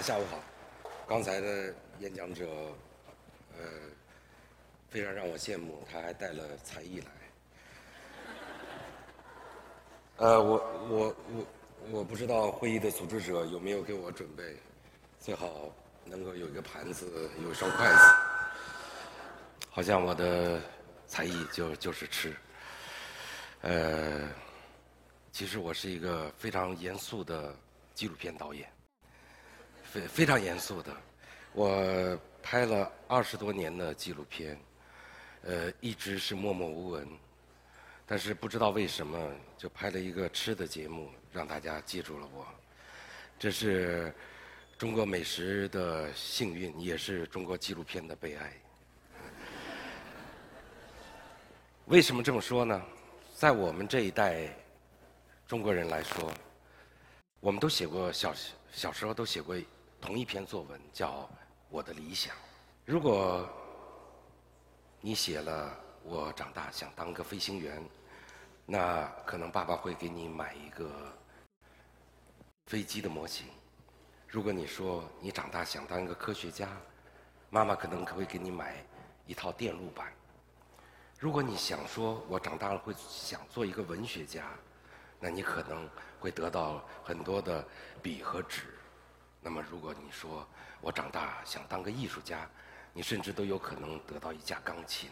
下午好。刚才的演讲者，呃，非常让我羡慕，他还带了才艺来。呃，我我我我不知道会议的组织者有没有给我准备，最好能够有一个盘子，有一双筷子。好像我的才艺就就是吃。呃，其实我是一个非常严肃的纪录片导演。非非常严肃的，我拍了二十多年的纪录片，呃，一直是默默无闻，但是不知道为什么就拍了一个吃的节目，让大家记住了我。这是中国美食的幸运，也是中国纪录片的悲哀。为什么这么说呢？在我们这一代中国人来说，我们都写过小小时候都写过。同一篇作文叫《我的理想》。如果你写了“我长大想当个飞行员”，那可能爸爸会给你买一个飞机的模型；如果你说你长大想当一个科学家，妈妈可能可会给你买一套电路板；如果你想说我长大了会想做一个文学家，那你可能会得到很多的笔和纸。那么，如果你说我长大想当个艺术家，你甚至都有可能得到一架钢琴。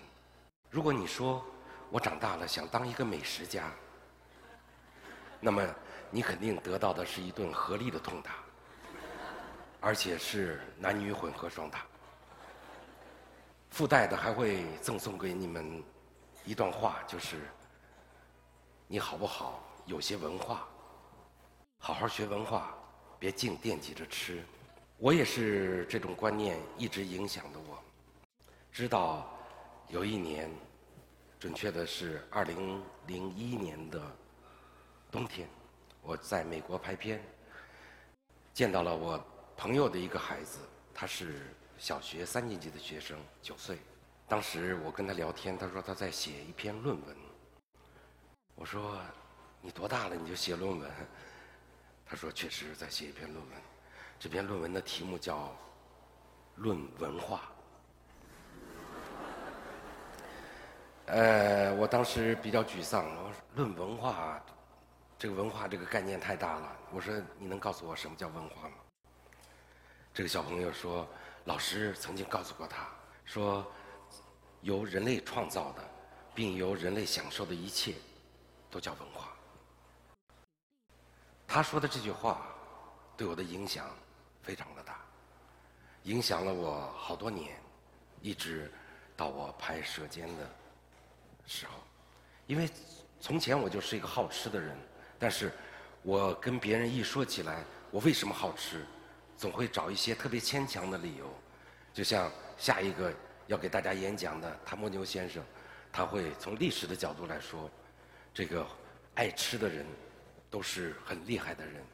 如果你说我长大了想当一个美食家，那么你肯定得到的是一顿合力的痛打，而且是男女混合双打。附带的还会赠送给你们一段话，就是你好不好？有些文化，好好学文化。别净惦记着吃，我也是这种观念一直影响的我。直到有一年，准确的是二零零一年的冬天，我在美国拍片，见到了我朋友的一个孩子，他是小学三年级的学生，九岁。当时我跟他聊天，他说他在写一篇论文。我说：“你多大了？你就写论文？”他说：“确实在写一篇论文，这篇论文的题目叫《论文化》。”呃，我当时比较沮丧，我说：“论文化，这个文化这个概念太大了。”我说：“你能告诉我什么叫文化吗？”这个小朋友说：“老师曾经告诉过他，说由人类创造的，并由人类享受的一切，都叫文化。”他说的这句话对我的影响非常的大，影响了我好多年，一直到我拍《舌尖》的时候。因为从前我就是一个好吃的人，但是我跟别人一说起来我为什么好吃，总会找一些特别牵强的理由。就像下一个要给大家演讲的谭摩牛先生，他会从历史的角度来说，这个爱吃的人。都是很厉害的人，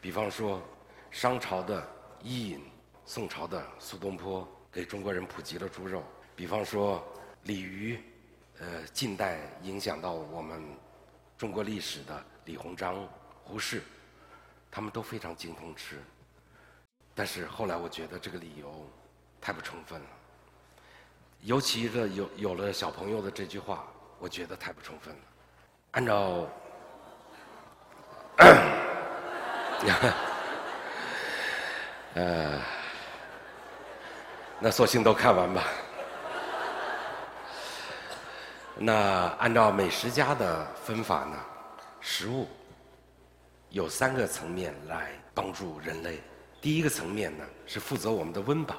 比方说，商朝的伊尹，宋朝的苏东坡给中国人普及了猪肉；比方说，李渔，呃，近代影响到我们中国历史的李鸿章、胡适，他们都非常精通吃。但是后来我觉得这个理由太不充分了，尤其是有有了小朋友的这句话，我觉得太不充分了。按照。呃，那索性都看完吧。那按照美食家的分法呢，食物有三个层面来帮助人类。第一个层面呢是负责我们的温饱，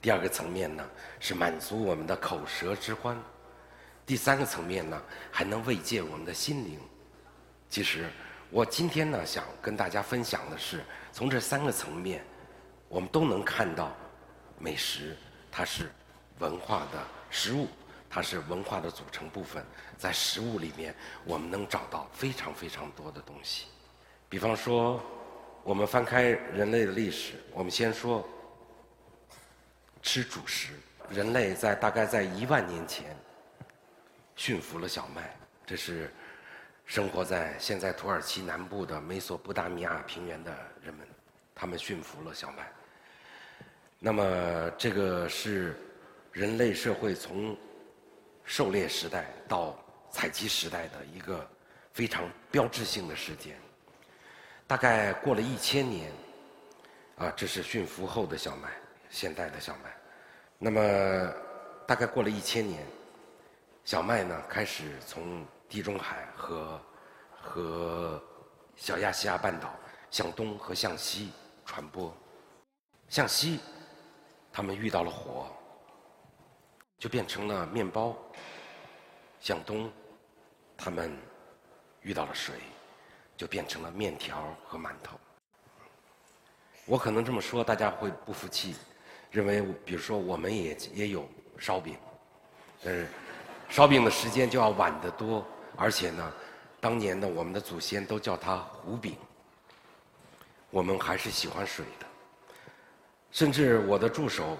第二个层面呢是满足我们的口舌之欢，第三个层面呢还能慰藉我们的心灵。其实。我今天呢，想跟大家分享的是，从这三个层面，我们都能看到，美食它是文化的食物，它是文化的组成部分。在食物里面，我们能找到非常非常多的东西。比方说，我们翻开人类的历史，我们先说吃主食。人类在大概在一万年前驯服了小麦，这是。生活在现在土耳其南部的美索不达米亚平原的人们，他们驯服了小麦。那么这个是人类社会从狩猎时代到采集时代的一个非常标志性的事件。大概过了一千年，啊，这是驯服后的小麦，现代的小麦。那么大概过了一千年，小麦呢开始从地中海和和小亚细亚半岛向东和向西传播，向西。他们遇到了火，就变成了面包；向东，他们遇到了水，就变成了面条和馒头。我可能这么说，大家会不服气，认为比如说我们也也有烧饼，但是烧饼的时间就要晚得多，而且呢，当年呢我们的祖先都叫它糊饼，我们还是喜欢水的。甚至我的助手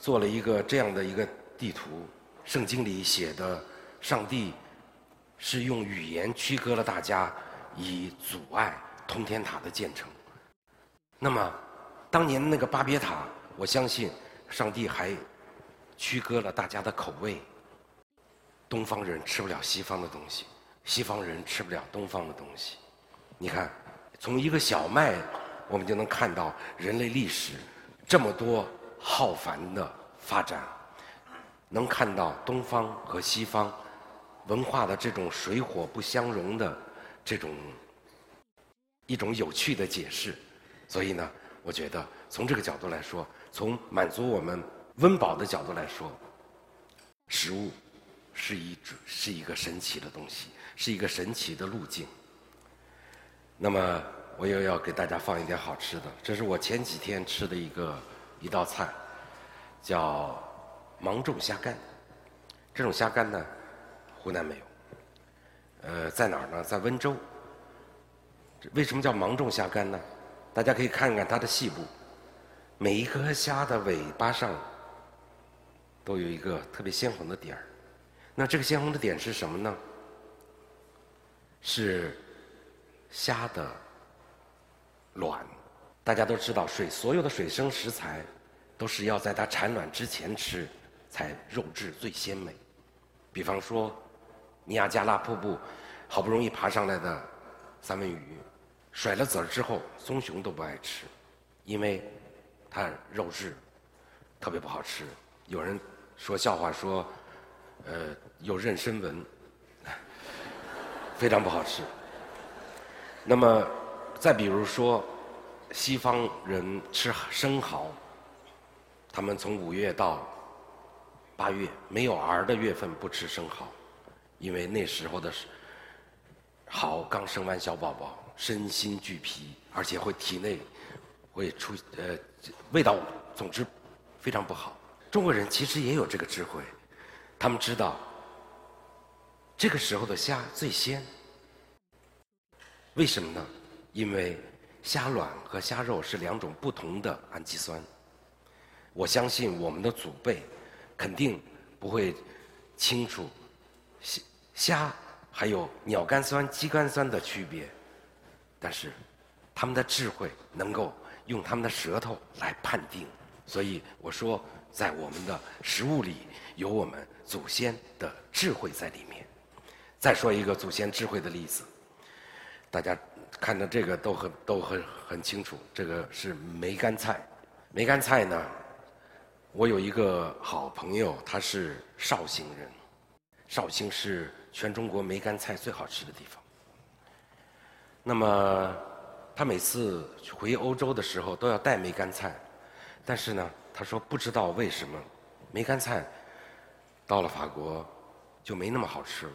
做了一个这样的一个地图，圣经里写的上帝是用语言区隔了大家，以阻碍通天塔的建成。那么，当年那个巴别塔，我相信上帝还区隔了大家的口味。东方人吃不了西方的东西，西方人吃不了东方的东西。你看，从一个小麦，我们就能看到人类历史。这么多浩繁的发展，能看到东方和西方文化的这种水火不相容的这种一种有趣的解释，所以呢，我觉得从这个角度来说，从满足我们温饱的角度来说，食物是一是一个神奇的东西，是一个神奇的路径。那么。我又要给大家放一点好吃的，这是我前几天吃的一个一道菜，叫芒种虾干。这种虾干呢，湖南没有，呃，在哪儿呢？在温州。为什么叫芒种虾干呢？大家可以看看它的细部，每一颗虾的尾巴上都有一个特别鲜红的点儿。那这个鲜红的点是什么呢？是虾的。卵，大家都知道，水所有的水生食材都是要在它产卵之前吃，才肉质最鲜美。比方说，尼亚加拉瀑布好不容易爬上来的三文鱼，甩了籽儿之后，棕熊都不爱吃，因为它肉质特别不好吃。有人说笑话说，呃，有妊娠纹，非常不好吃。那么。再比如说，西方人吃生蚝，他们从五月到八月没有儿的月份不吃生蚝，因为那时候的蚝刚生完小宝宝，身心俱疲，而且会体内会出呃味道，总之非常不好。中国人其实也有这个智慧，他们知道这个时候的虾最鲜，为什么呢？因为虾卵和虾肉是两种不同的氨基酸，我相信我们的祖辈肯定不会清楚虾虾还有鸟苷酸、肌苷酸的区别，但是他们的智慧能够用他们的舌头来判定，所以我说在我们的食物里有我们祖先的智慧在里面。再说一个祖先智慧的例子，大家。看到这个都很都很很清楚，这个是梅干菜。梅干菜呢，我有一个好朋友，他是绍兴人。绍兴是全中国梅干菜最好吃的地方。那么他每次回欧洲的时候都要带梅干菜，但是呢，他说不知道为什么梅干菜到了法国就没那么好吃了。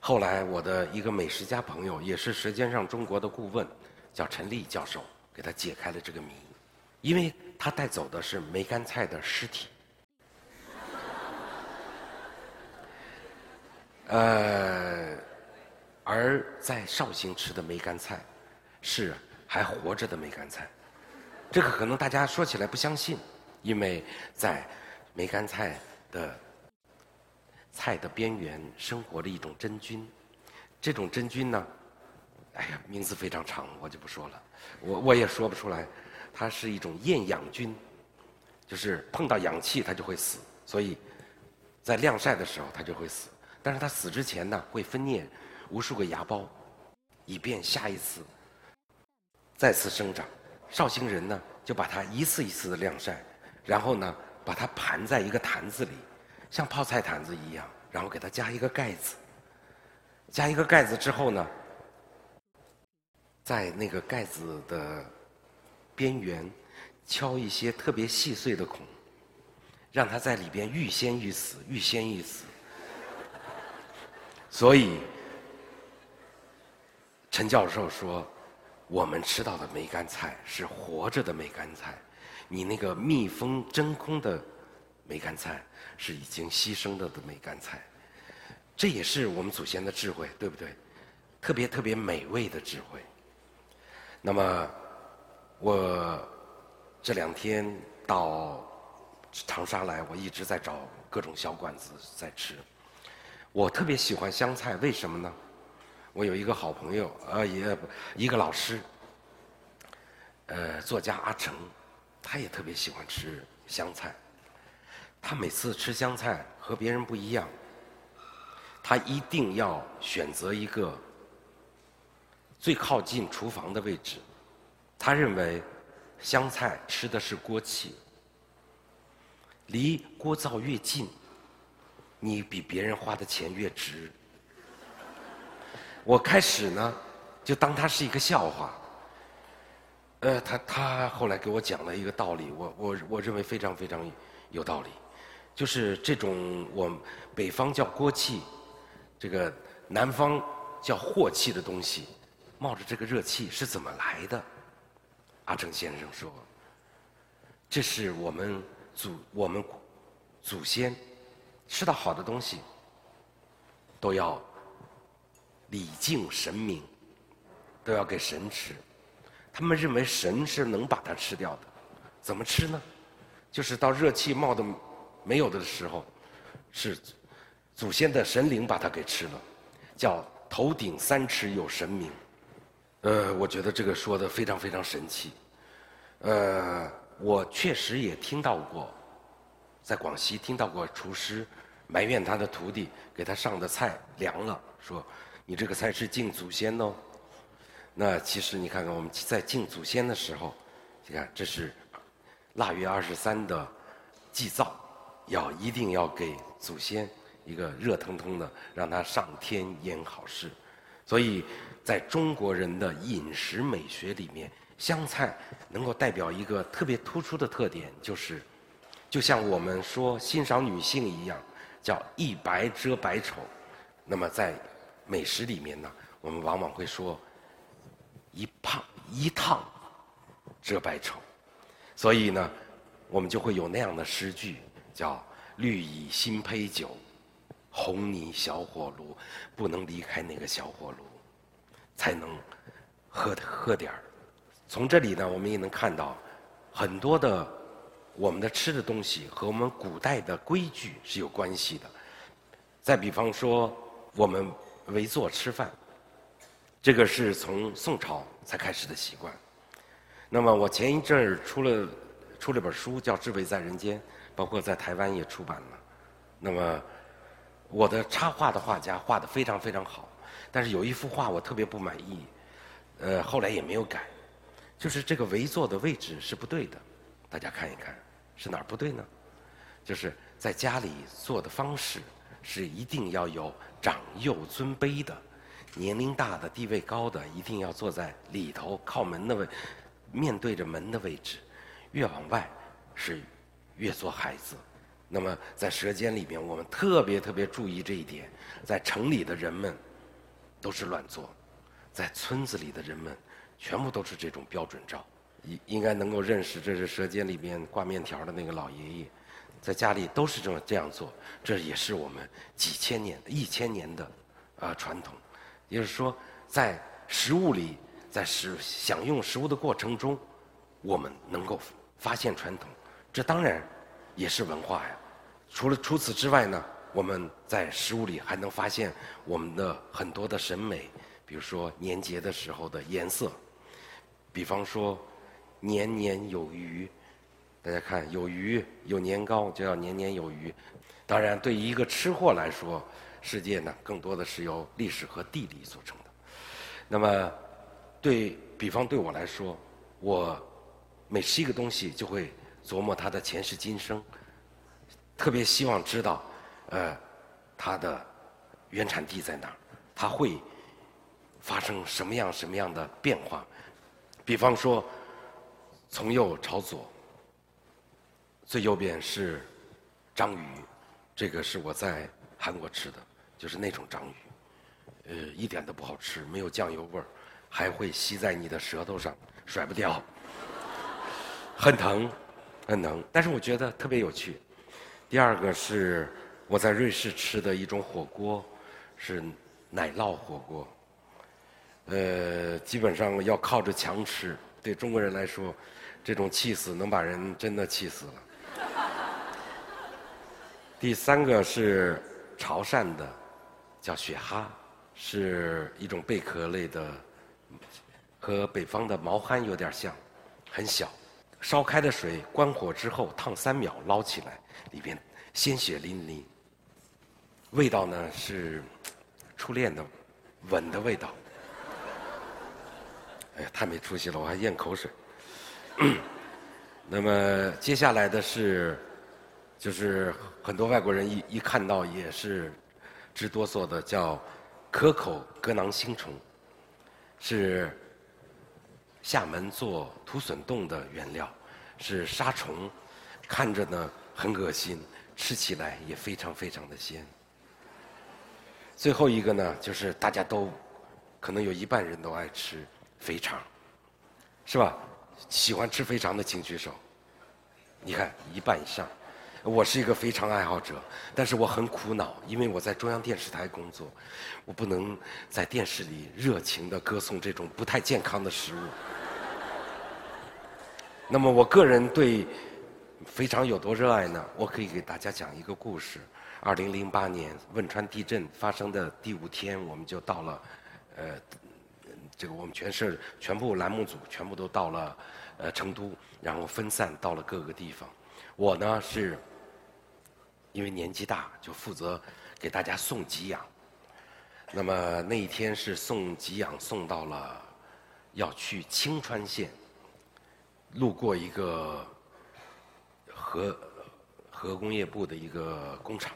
后来，我的一个美食家朋友，也是《舌尖上中国》的顾问，叫陈立教授，给他解开了这个谜，因为他带走的是梅干菜的尸体。呃，而在绍兴吃的梅干菜，是还活着的梅干菜，这个可能大家说起来不相信，因为在梅干菜的。菜的边缘生活着一种真菌，这种真菌呢，哎呀，名字非常长，我就不说了，我我也说不出来。它是一种厌氧菌，就是碰到氧气它就会死，所以在晾晒的时候它就会死。但是它死之前呢，会分裂无数个芽孢，以便下一次再次生长。绍兴人呢，就把它一次一次的晾晒，然后呢，把它盘在一个坛子里，像泡菜坛子一样，然后给它加一个盖子。加一个盖子之后呢，在那个盖子的边缘敲一些特别细碎的孔，让它在里边欲仙欲死，欲仙欲死。所以，陈教授说，我们吃到的梅干菜是活着的梅干菜，你那个密封真空的梅干菜是已经牺牲了的梅干菜。这也是我们祖先的智慧，对不对？特别特别美味的智慧。那么，我这两天到长沙来，我一直在找各种小馆子在吃。我特别喜欢湘菜，为什么呢？我有一个好朋友，呃，也一个老师，呃，作家阿成，他也特别喜欢吃湘菜。他每次吃湘菜和别人不一样。他一定要选择一个最靠近厨房的位置。他认为香菜吃的是锅气，离锅灶越近，你比别人花的钱越值。我开始呢，就当他是一个笑话。呃，他他后来给我讲了一个道理，我我我认为非常非常有道理，就是这种我北方叫锅气。这个南方叫镬气的东西，冒着这个热气是怎么来的？阿正先生说：“这是我们祖我们祖先吃到好的东西，都要礼敬神明，都要给神吃。他们认为神是能把它吃掉的，怎么吃呢？就是到热气冒的没有的时候，是。”祖先的神灵把它给吃了，叫头顶三尺有神明。呃，我觉得这个说的非常非常神奇。呃，我确实也听到过，在广西听到过厨师埋怨他的徒弟给他上的菜凉了，说你这个菜是敬祖先哦。那其实你看看我们在敬祖先的时候，你看这是腊月二十三的祭灶，要一定要给祖先。一个热腾腾的，让他上天言好事。所以，在中国人的饮食美学里面，香菜能够代表一个特别突出的特点，就是，就像我们说欣赏女性一样，叫一白遮百丑。那么在美食里面呢，我们往往会说一胖一烫遮百丑。所以呢，我们就会有那样的诗句，叫绿蚁新醅酒。红泥小火炉，不能离开那个小火炉，才能喝喝点儿。从这里呢，我们也能看到很多的我们的吃的东西和我们古代的规矩是有关系的。再比方说，我们围坐吃饭，这个是从宋朝才开始的习惯。那么我前一阵儿出了出了本书，叫《智慧在人间》，包括在台湾也出版了。那么。我的插画的画家画的非常非常好，但是有一幅画我特别不满意，呃，后来也没有改，就是这个围坐的位置是不对的，大家看一看是哪儿不对呢？就是在家里坐的方式是一定要有长幼尊卑的，年龄大的、地位高的一定要坐在里头靠门的位，面对着门的位置，越往外是越做孩子。那么在《舌尖》里面，我们特别特别注意这一点。在城里的人们都是乱坐，在村子里的人们全部都是这种标准照。应应该能够认识，这是《舌尖》里面挂面条的那个老爷爷，在家里都是这么这样做。这也是我们几千年、一千年的啊传统。也就是说，在食物里，在食享用食物的过程中，我们能够发现传统。这当然。也是文化呀。除了除此之外呢，我们在食物里还能发现我们的很多的审美，比如说年节的时候的颜色，比方说年年有余。大家看，有余有年糕，就要年年有余。当然，对于一个吃货来说，世界呢更多的是由历史和地理组成的。那么，对比方对我来说，我每吃一个东西就会琢磨它的前世今生，特别希望知道，呃，它的原产地在哪儿，它会发生什么样什么样的变化。比方说，从右朝左。最右边是章鱼，这个是我在韩国吃的，就是那种章鱼，呃，一点都不好吃，没有酱油味儿，还会吸在你的舌头上，甩不掉，很疼，很疼。但是我觉得特别有趣。第二个是我在瑞士吃的一种火锅，是奶酪火锅，呃，基本上要靠着墙吃。对中国人来说，这种气死能把人真的气死了。第三个是潮汕的，叫雪蛤，是一种贝壳类的，和北方的毛蚶有点像，很小。烧开的水，关火之后烫三秒，捞起来，里边鲜血淋淋。味道呢是初恋的吻的味道。哎呀，太没出息了，我还咽口水。那么接下来的是。就是很多外国人一一看到也是直哆嗦的，叫可口格囊星虫，是厦门做土笋冻的原料，是沙虫，看着呢很恶心，吃起来也非常非常的鲜。最后一个呢，就是大家都可能有一半人都爱吃肥肠，是吧？喜欢吃肥肠的请举手，你看一半以上。我是一个非常爱好者，但是我很苦恼，因为我在中央电视台工作，我不能在电视里热情地歌颂这种不太健康的食物。那么我个人对肥肠有多热爱呢？我可以给大家讲一个故事。二零零八年汶川地震发生的第五天，我们就到了，呃，这个我们全市全部栏目组全部都到了呃成都，然后分散到了各个地方。我呢是，因为年纪大，就负责给大家送给养。那么那一天是送给养，送到了要去青川县，路过一个核核工业部的一个工厂，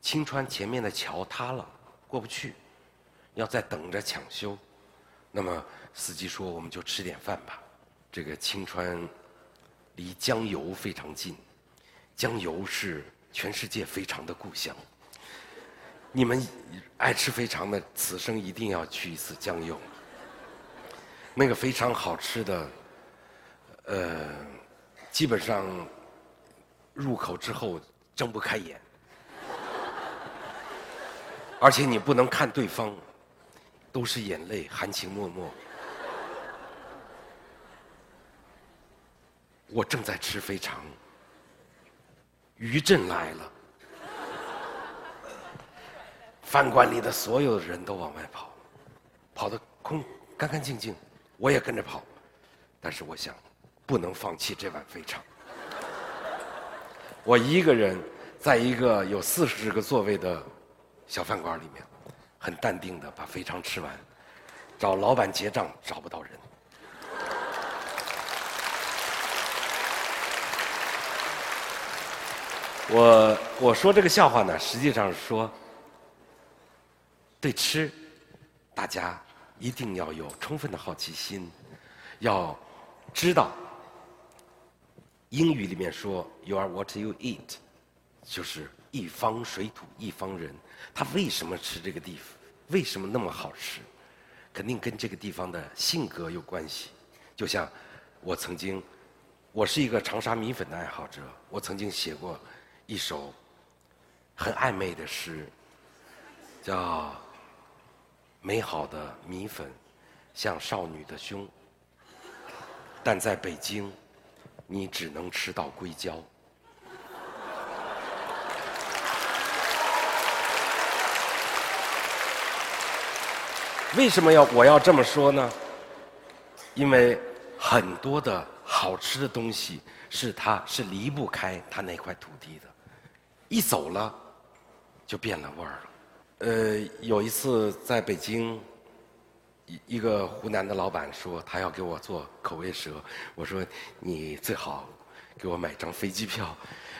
青川前面的桥塌了，过不去，要在等着抢修。那么司机说：“我们就吃点饭吧。”这个青川。离江油非常近，江油是全世界肥肠的故乡。你们爱吃肥肠的，此生一定要去一次江油。那个肥肠好吃的，呃，基本上入口之后睁不开眼，而且你不能看对方，都是眼泪，含情脉脉。我正在吃肥肠，余震来了，饭馆里的所有的人都往外跑，跑得空干干净净，我也跟着跑，但是我想，不能放弃这碗肥肠。我一个人在一个有四十个座位的小饭馆里面，很淡定的把肥肠吃完，找老板结账找不到人。我我说这个笑话呢，实际上是说，对吃，大家一定要有充分的好奇心，要知道，英语里面说 “you are what you eat”，就是一方水土一方人。他为什么吃这个地方？为什么那么好吃？肯定跟这个地方的性格有关系。就像我曾经，我是一个长沙米粉的爱好者，我曾经写过。一首很暧昧的诗，叫《美好的米粉像少女的胸》，但在北京，你只能吃到硅胶。为什么要我要这么说呢？因为很多的好吃的东西是它是离不开它那块土地的，一走了就变了味儿了。呃，有一次在北京，一一个湖南的老板说他要给我做口味蛇，我说你最好给我买张飞机票，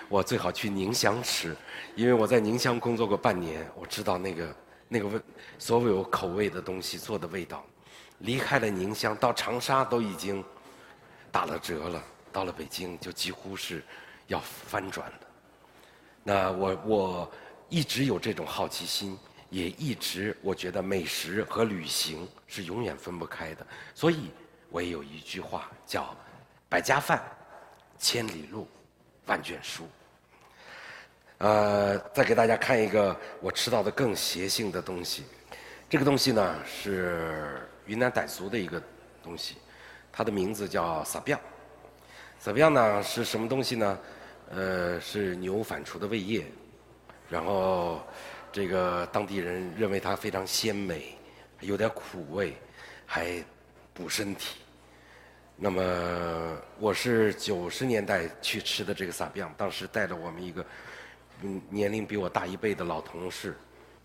我最好去宁乡吃，因为我在宁乡工作过半年，我知道那个那个味所有口味的东西做的味道。离开了宁乡，到长沙都已经打了折了，到了北京就几乎是要翻转的。那我我一直有这种好奇心，也一直我觉得美食和旅行是永远分不开的。所以我也有一句话叫“百家饭，千里路，万卷书”。呃，再给大家看一个我吃到的更邪性的东西。这个东西呢是。云南傣族的一个东西，它的名字叫撒彪。撒彪呢是什么东西呢？呃，是牛反刍的胃液，然后这个当地人认为它非常鲜美，有点苦味，还补身体。那么我是九十年代去吃的这个撒彪，当时带着我们一个嗯年龄比我大一倍的老同事，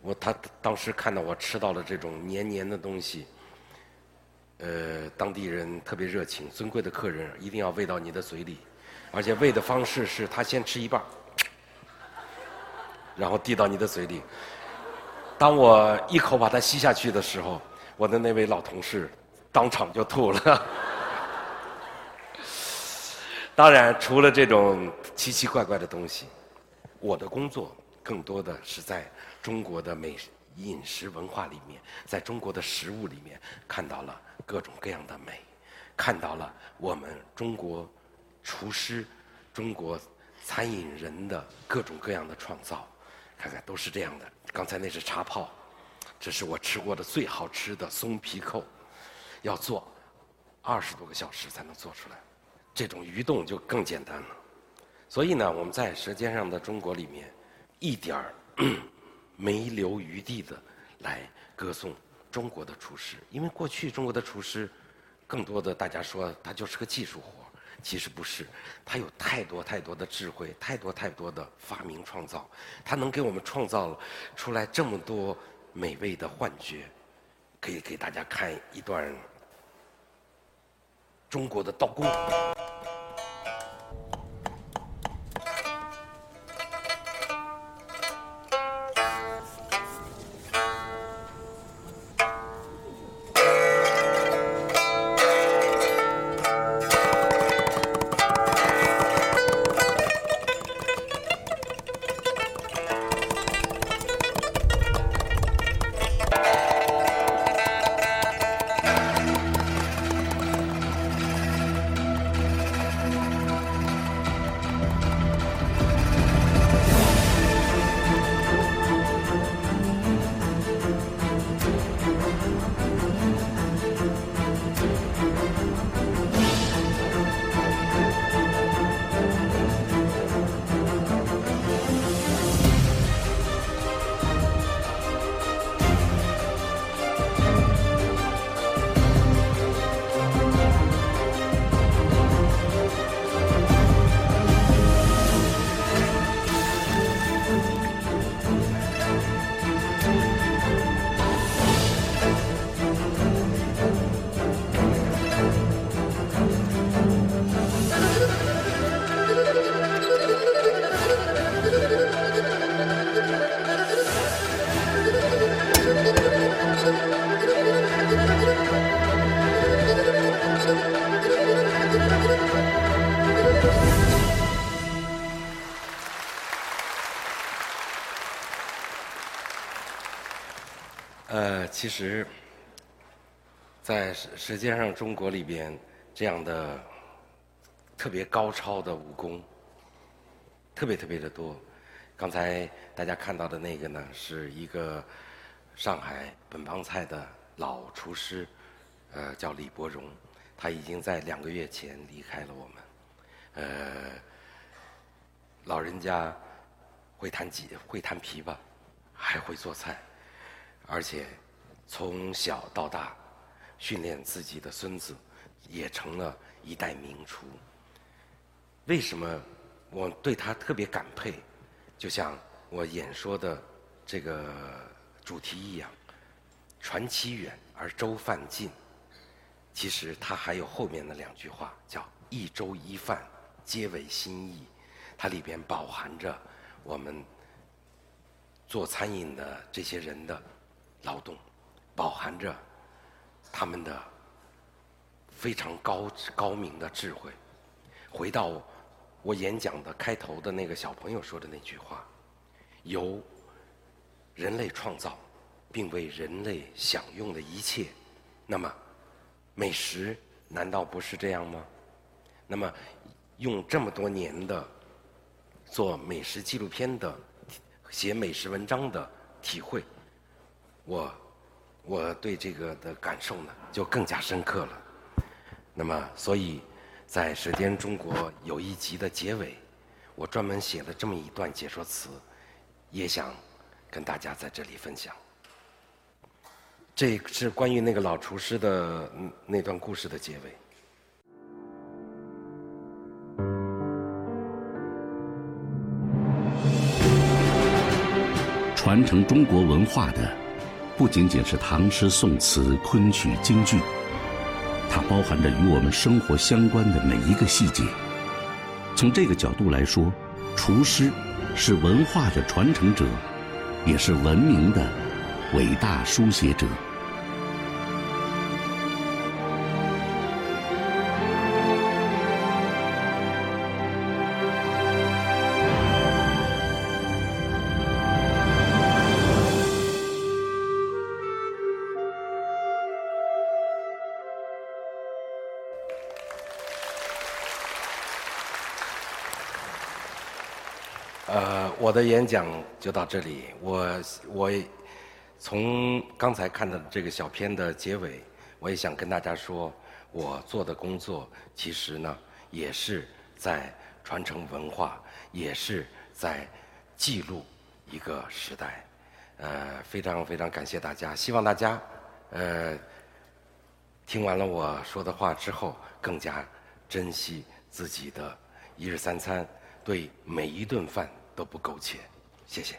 我他当时看到我吃到了这种黏黏的东西。呃，当地人特别热情，尊贵的客人一定要喂到你的嘴里，而且喂的方式是他先吃一半，然后递到你的嘴里。当我一口把它吸下去的时候，我的那位老同事当场就吐了。当然，除了这种奇奇怪怪的东西，我的工作更多的是在中国的美饮食文化里面，在中国的食物里面看到了。各种各样的美，看到了我们中国厨师、中国餐饮人的各种各样的创造，看看都是这样的。刚才那是茶泡，这是我吃过的最好吃的松皮扣，要做二十多个小时才能做出来。这种鱼冻就更简单了。所以呢，我们在《舌尖上的中国》里面一点儿 没留余地的来歌颂。中国的厨师，因为过去中国的厨师，更多的大家说他就是个技术活其实不是，他有太多太多的智慧，太多太多的发明创造，他能给我们创造出来这么多美味的幻觉，可以给大家看一段中国的刀工。其实，在《舌尖上中国》里边，这样的特别高超的武功，特别特别的多。刚才大家看到的那个呢，是一个上海本帮菜的老厨师，呃，叫李伯荣，他已经在两个月前离开了我们。呃，老人家会弹吉，会弹琵琶，还会做菜，而且。从小到大，训练自己的孙子，也成了一代名厨。为什么我对他特别感佩？就像我演说的这个主题一样，“传奇远而粥饭近”。其实他还有后面的两句话，叫“一粥一饭，皆为心意”。它里边饱含着我们做餐饮的这些人的劳动，饱含着他们的非常高高明的智慧。回到我演讲的开头的那个小朋友说的那句话：“由人类创造，并为人类享用的一切，那么。”美食难道不是这样吗？那么，用这么多年的做美食纪录片的、写美食文章的体会，我我对这个的感受呢就更加深刻了。那么，所以在《舌尖中国》有一集的结尾，我专门写了这么一段解说词，也想跟大家在这里分享。这是关于那个老厨师的那段故事的结尾。传承中国文化的，不仅仅是唐诗宋词、昆曲京剧，它包含着与我们生活相关的每一个细节。从这个角度来说，厨师是文化的传承者，也是文明的伟大书写者。我的演讲就到这里。我我从刚才看到的这个小片的结尾，我也想跟大家说，我做的工作其实呢，也是在传承文化，也是在记录一个时代。呃，非常非常感谢大家，希望大家呃听完了我说的话之后，更加珍惜自己的一日三餐，对每一顿饭。都不够钱，谢谢。